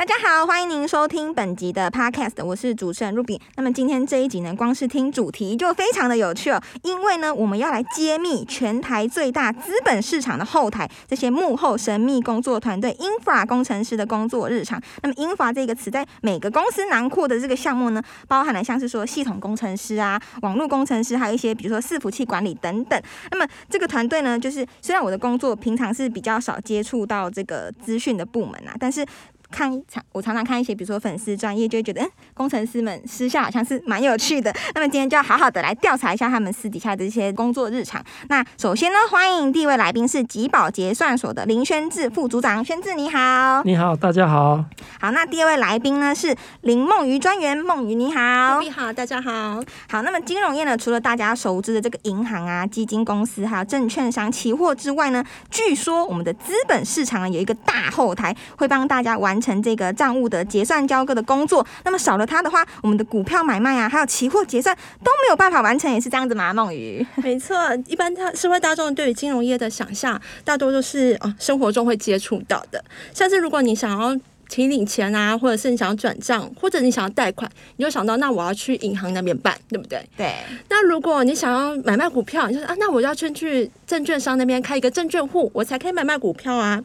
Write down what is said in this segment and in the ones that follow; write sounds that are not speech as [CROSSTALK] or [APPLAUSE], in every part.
大家好，欢迎您收听本集的 Podcast，我是主持人 Ruby。那么今天这一集呢，光是听主题就非常的有趣哦，因为呢，我们要来揭秘全台最大资本市场的后台这些幕后神秘工作团队 Infra 工程师的工作日常。那么 Infra 这个词在每个公司囊括的这个项目呢，包含了像是说系统工程师啊、网络工程师，还有一些比如说伺服器管理等等。那么这个团队呢，就是虽然我的工作平常是比较少接触到这个资讯的部门啊，但是。看常我常常看一些，比如说粉丝专业，就会觉得，嗯，工程师们私下好像是蛮有趣的。那么今天就要好好的来调查一下他们私底下的一些工作日常。那首先呢，欢迎第一位来宾是吉宝结算所的林宣志副组长，宣志你好。你好，大家好。好，那第二位来宾呢是林梦瑜专员，梦瑜你好。你好，大家好。好，那么金融业呢，除了大家熟知的这个银行啊、基金公司，还有证券商、期货之外呢，据说我们的资本市场有一个大后台，会帮大家完成这个账务的结算交割的工作。那么少了它的话，我们的股票买卖啊，还有期货结算都没有办法完成，也是这样子吗？梦雨，[LAUGHS] 没错，一般他社会大众对于金融业的想象，大多都是啊生活中会接触到的，像是如果你想要。提领钱啊，或者是你想要转账，或者你想要贷款，你就想到那我要去银行那边办，对不对？对。那如果你想要买卖股票，你就说啊，那我要先去证券商那边开一个证券户，我才可以买卖股票啊。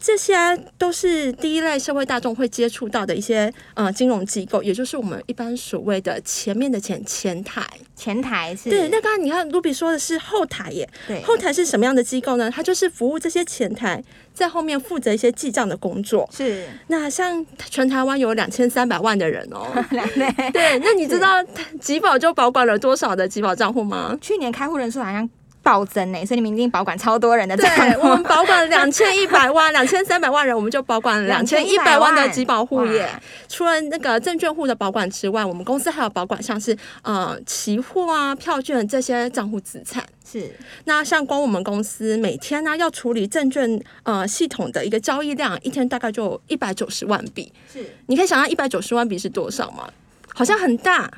这些都是第一类社会大众会接触到的一些呃金融机构，也就是我们一般所谓的前面的前前台。前台是。对，那刚刚你看卢比说的是后台耶。对。后台是什么样的机构呢？它就是服务这些前台。在后面负责一些记账的工作。是，那像全台湾有两千三百万的人哦。[LAUGHS] 对对，那你知道吉宝就保管了多少的吉宝账户吗？去年开户人数好像暴增呢，所以你们一定保管超多人的账户。我们保管 [LAUGHS] 两千一百万，两千三百万人，我们就保管两千一百万的集保户耶。除了那个证券户的保管之外，我们公司还有保管像是呃期货啊、票券这些账户资产。是，那像光我们公司每天呢要处理证券呃系统的一个交易量，一天大概就一百九十万笔。是，你可以想象一百九十万笔是多少吗？好像很大。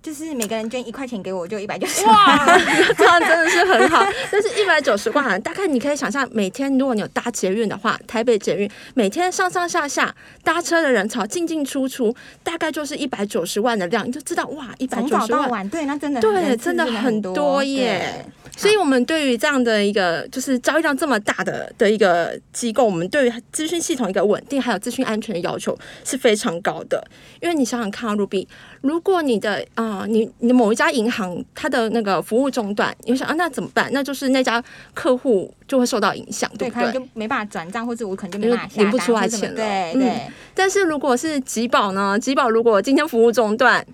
就是每个人捐一块钱给我，就一百九十万，[LAUGHS] 这样真的是很好。但是一百九十万，大概你可以想象，每天如果你有搭捷运的话，台北捷运每天上上下下搭车的人潮进进出出，大概就是一百九十万的量，你就知道哇，一百九十万，对，那真的对，真的很多耶。所以，我们对于这样的一个就是交易量这么大的的一个机构，我们对于资讯系统一个稳定还有资讯安全的要求是非常高的。因为你想想看，Ruby，如果你的啊，你你某一家银行它的那个服务中断，你想啊，那怎么办？那就是那家客户就会受到影响，对不对？就没办法转账，或者我可能就没办法领不出来钱了。对对。但是如果是吉宝呢？吉宝如果今天服务中断。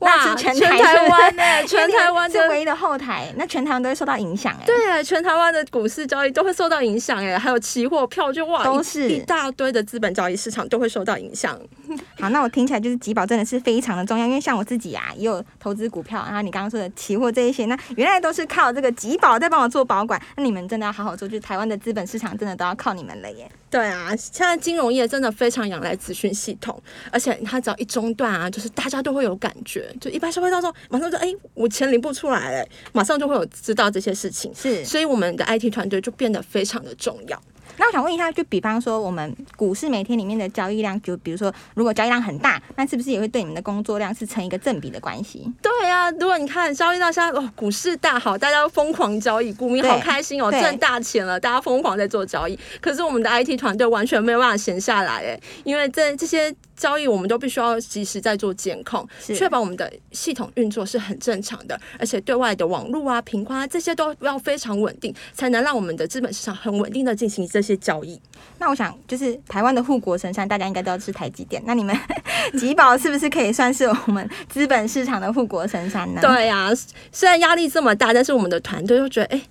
哇，全 [LAUGHS] 台湾的，全台湾是唯一的后台，那全台湾都会受到影响哎。对，全台湾的股市交易都会受到影响哎，还有期货票就哇，都是一大堆的资本交易市场都会受到影响。[LAUGHS] 好，那我听起来就是集保真的是非常的重要，因为像我自己啊，也有投资股票，然后你刚刚说的期货这一些，那原来都是靠这个集保在帮我做保管，那你们真的要好好做，就是台湾的资本市场真的都要靠你们了耶。对啊，现在金融业真的非常仰赖资讯系统，而且它只要一中断啊，就是大家都会有感觉，就一般社会大众马上就哎，我钱领不出来了，马上就会有知道这些事情，是，所以我们的 IT 团队就变得非常的重要。那我想问一下，就比方说我们股市每天里面的交易量，就比如说如果交易量很大，那是不是也会对你们的工作量是成一个正比的关系？对啊，如果你看交易到现在哦，股市大好，大家都疯狂交易，股民好开心哦，赚大钱了，大家疯狂在做交易。可是我们的 IT 团队完全没有办法闲下来哎，因为这这些。交易我们都必须要及时在做监控，确保我们的系统运作是很正常的，而且对外的网络啊、平宽啊这些都要非常稳定，才能让我们的资本市场很稳定的进行这些交易。那我想，就是台湾的护国神山，大家应该都要吃台积电。那你们 [LAUGHS] 吉宝是不是可以算是我们资本市场的护国神山呢？对呀，虽然压力这么大，但是我们的团队就觉得，哎。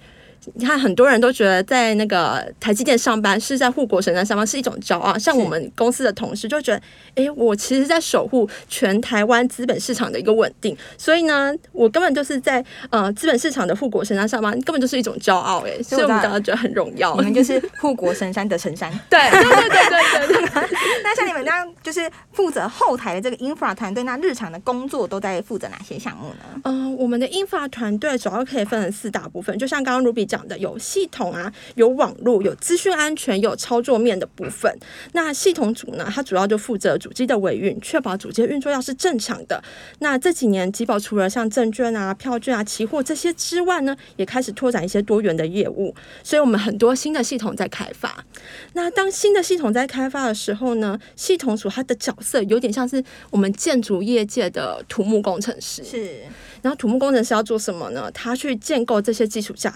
你看，很多人都觉得在那个台积电上班是在护国神山上班是一种骄傲。像我们公司的同事就觉得，哎，我其实在守护全台湾资本市场的一个稳定。所以呢，我根本就是在呃资本市场的护国神山上班，根本就是一种骄傲。哎，所以我们大家觉得很荣耀。你们就是护国神山的神山。[LAUGHS] 对对对对对对。那像你们这样就是负责后台的这个 infra 团队，那日常的工作都在负责哪些项目呢？嗯，我们的 infra 团队主要可以分成四大部分，就像刚刚 Ruby 讲的，有系统啊，有网络，有资讯安全，有操作面的部分。那系统组呢，它主要就负责主机的维运，确保主机运作要是正常的。那这几年，吉宝除了像证券啊、票券啊、期货这些之外呢，也开始拓展一些多元的业务，所以我们很多新的系统在开发。那当新的系统在开发的时候呢，系统组它的角色有点像是我们建筑业界的土木工程师。是。然后土木工程师要做什么呢？他去建构这些基础架、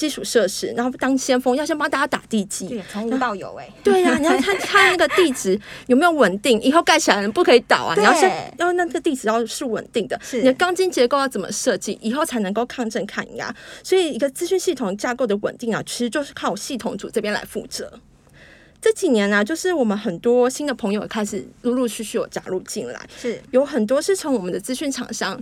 基础设施，然后当先锋，要先帮大家打地基。对，从无到有哎。对呀，你要看 [LAUGHS] 看那个地址有没有稳定，以后盖起来不可以倒啊。你要先要那个地址要是稳定的，你的钢筋结构要怎么设计，以后才能够抗震抗压。所以一个资讯系统架构的稳定啊，其实就是靠系统组这边来负责。这几年呢，就是我们很多新的朋友开始陆陆续续有加入进来，是有很多是从我们的资讯厂商。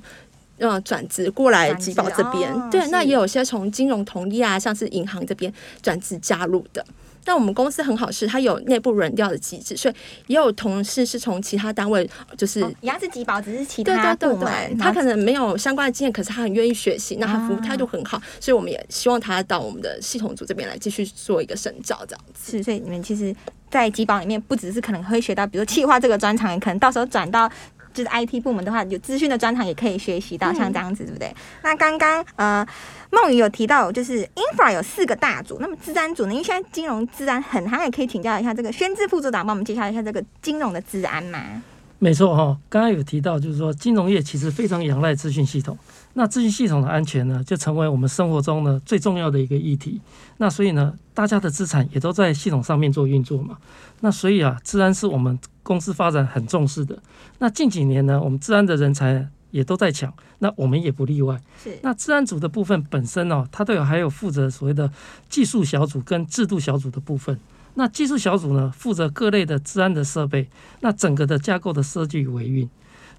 呃，转职过来吉宝这边，对，那也有些从金融同业啊，像是银行这边转职加入的。那我们公司很好，是它有内部轮调的机制，所以也有同事是从其他单位，就是一样是吉宝，只是其他部门，他可能没有相关的经验，可是他很愿意学习，那他服务态度很好，所以我们也希望他到我们的系统组这边来继续做一个深造，这样子。是，所以你们其实，在吉宝里面，不只是可能会学到，比如企划这个专长，可能到时候转到。就是 IT 部门的话，有资讯的专长也可以学习到，像这样子，对不对？那刚刚呃，梦雨有提到，就是 infra 有四个大组，那么治安组呢？因为现在金融治安很夯，也可以请教一下这个宣志副组长，帮我们介绍一下这个金融的治安嘛？没错哈，刚刚有提到，就是说金融业其实非常仰赖资讯系统。那资讯系统的安全呢，就成为我们生活中呢最重要的一个议题。那所以呢，大家的资产也都在系统上面做运作嘛。那所以啊，治安是我们公司发展很重视的。那近几年呢，我们治安的人才也都在抢，那我们也不例外。是。那治安组的部分本身哦，它都有还有负责所谓的技术小组跟制度小组的部分。那技术小组呢，负责各类的治安的设备，那整个的架构的设计与维运。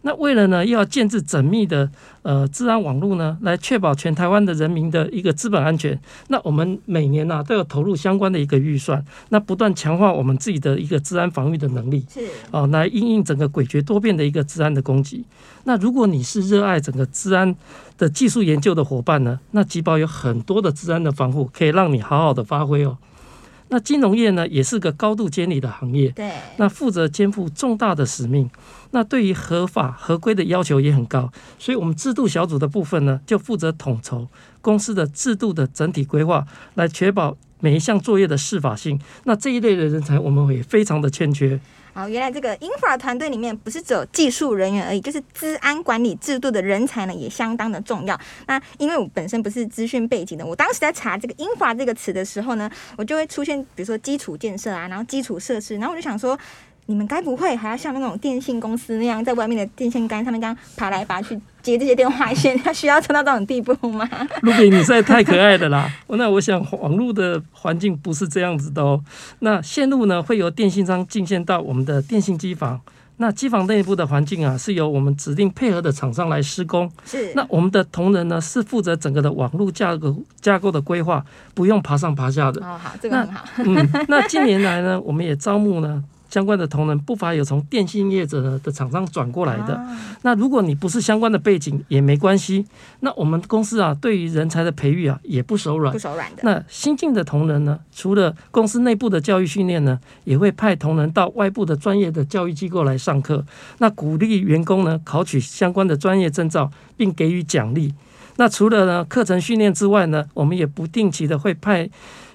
那为了呢，又要建制缜密的呃治安网络呢，来确保全台湾的人民的一个资本安全。那我们每年呢都要投入相关的一个预算，那不断强化我们自己的一个治安防御的能力。是哦，来应应整个诡谲多变的一个治安的攻击。那如果你是热爱整个治安的技术研究的伙伴呢，那吉宝有很多的治安的防护，可以让你好好的发挥哦。那金融业呢，也是个高度监理的行业。对。那负责肩负重大的使命。那对于合法合规的要求也很高，所以我们制度小组的部分呢，就负责统筹公司的制度的整体规划，来确保每一项作业的适法性。那这一类的人才，我们也非常的欠缺。好，原来这个英法团队里面不是只有技术人员而已，就是治安管理制度的人才呢，也相当的重要。那因为我本身不是资讯背景的，我当时在查这个英法这个词的时候呢，我就会出现，比如说基础建设啊，然后基础设施，然后我就想说。你们该不会还要像那种电信公司那样，在外面的电线杆上面这样爬来爬去接这些电话线？要需要撑到这种地步吗？[LAUGHS] 卢比，你实在太可爱的啦！那我想网络的环境不是这样子的哦。那线路呢，会由电信商进线到我们的电信机房。那机房内部的环境啊，是由我们指定配合的厂商来施工。是。那我们的同仁呢，是负责整个的网络架构架构的规划，不用爬上爬下的。哦，好，这个很好。嗯，那近年来呢，我们也招募呢。相关的同仁不乏有从电信业者的厂商转过来的。那如果你不是相关的背景也没关系。那我们公司啊，对于人才的培育啊，也不手软。不手软的。那新进的同仁呢，除了公司内部的教育训练呢，也会派同仁到外部的专业的教育机构来上课。那鼓励员工呢，考取相关的专业证照，并给予奖励。那除了呢课程训练之外呢，我们也不定期的会派。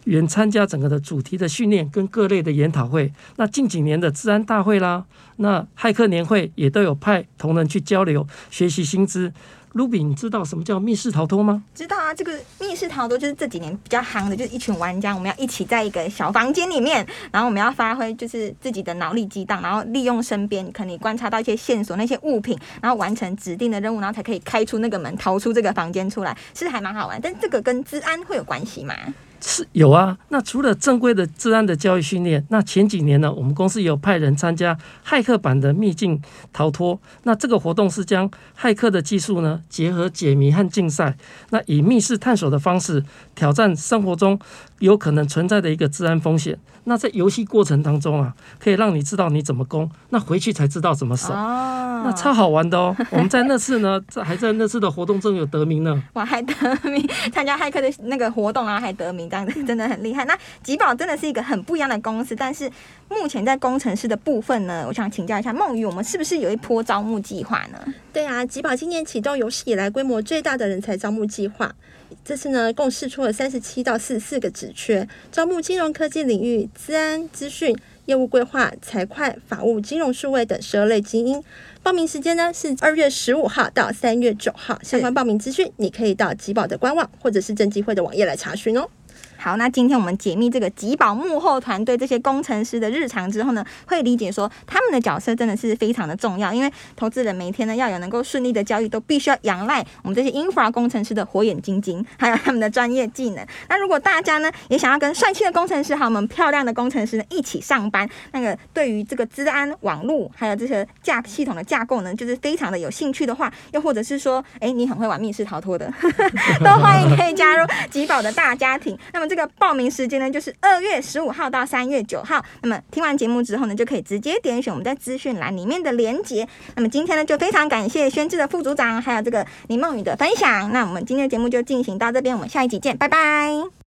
原参加整个的主题的训练跟各类的研讨会，那近几年的治安大会啦，那骇客年会也都有派同仁去交流学习新知。Ruby，你知道什么叫密室逃脱吗？知道啊，这个密室逃脱就是这几年比较夯的，就是一群玩家，我们要一起在一个小房间里面，然后我们要发挥就是自己的脑力激荡，然后利用身边可能观察到一些线索、那些物品，然后完成指定的任务，然后才可以开出那个门，逃出这个房间出来，是还蛮好玩。但这个跟治安会有关系吗？是有啊。那除了正规的治安的教育训练，那前几年呢，我们公司有派人参加骇客版的秘境逃脱。那这个活动是将骇客的技术呢，结合解谜和竞赛，那以密室探索的方式挑战生活中有可能存在的一个治安风险。那在游戏过程当中啊，可以让你知道你怎么攻，那回去才知道怎么守。哦，那超好玩的哦！我们在那次呢，在还在那次的活动中有得名呢。哇，还得名，参加骇客的那个活动啊，还得名，这样子真的很厉害。那吉宝真的是一个很不一样的公司，但是目前在工程师的部分呢，我想请教一下梦雨，我们是不是有一波招募计划呢？对啊，吉宝今年启动有史以来规模最大的人才招募计划。这次呢，共试出了三十七到四十四个职缺，招募金融科技领域、资安、资讯、业务规划、财会、法务、金融数位等十二类精英。报名时间呢是二月十五号到三月九号。相关报名资讯，你可以到吉宝的官网或者是政基会的网页来查询哦。好，那今天我们解密这个吉宝幕后团队这些工程师的日常之后呢，会理解说他们的角色真的是非常的重要，因为投资人每天呢要有能够顺利的交易，都必须要仰赖我们这些 infra 工程师的火眼金睛，还有他们的专业技能。那如果大家呢也想要跟帅气的工程师还有我们漂亮的工程师呢一起上班，那个对于这个治安、网络还有这些架系统的架构呢，就是非常的有兴趣的话，又或者是说，哎，你很会玩密室逃脱的，都欢迎可以加入吉宝的大家庭。那么这个报名时间呢，就是二月十五号到三月九号。那么听完节目之后呢，就可以直接点选我们在资讯栏里面的连接。那么今天呢，就非常感谢宣志的副组长，还有这个林梦雨的分享。那我们今天的节目就进行到这边，我们下一集见，拜拜。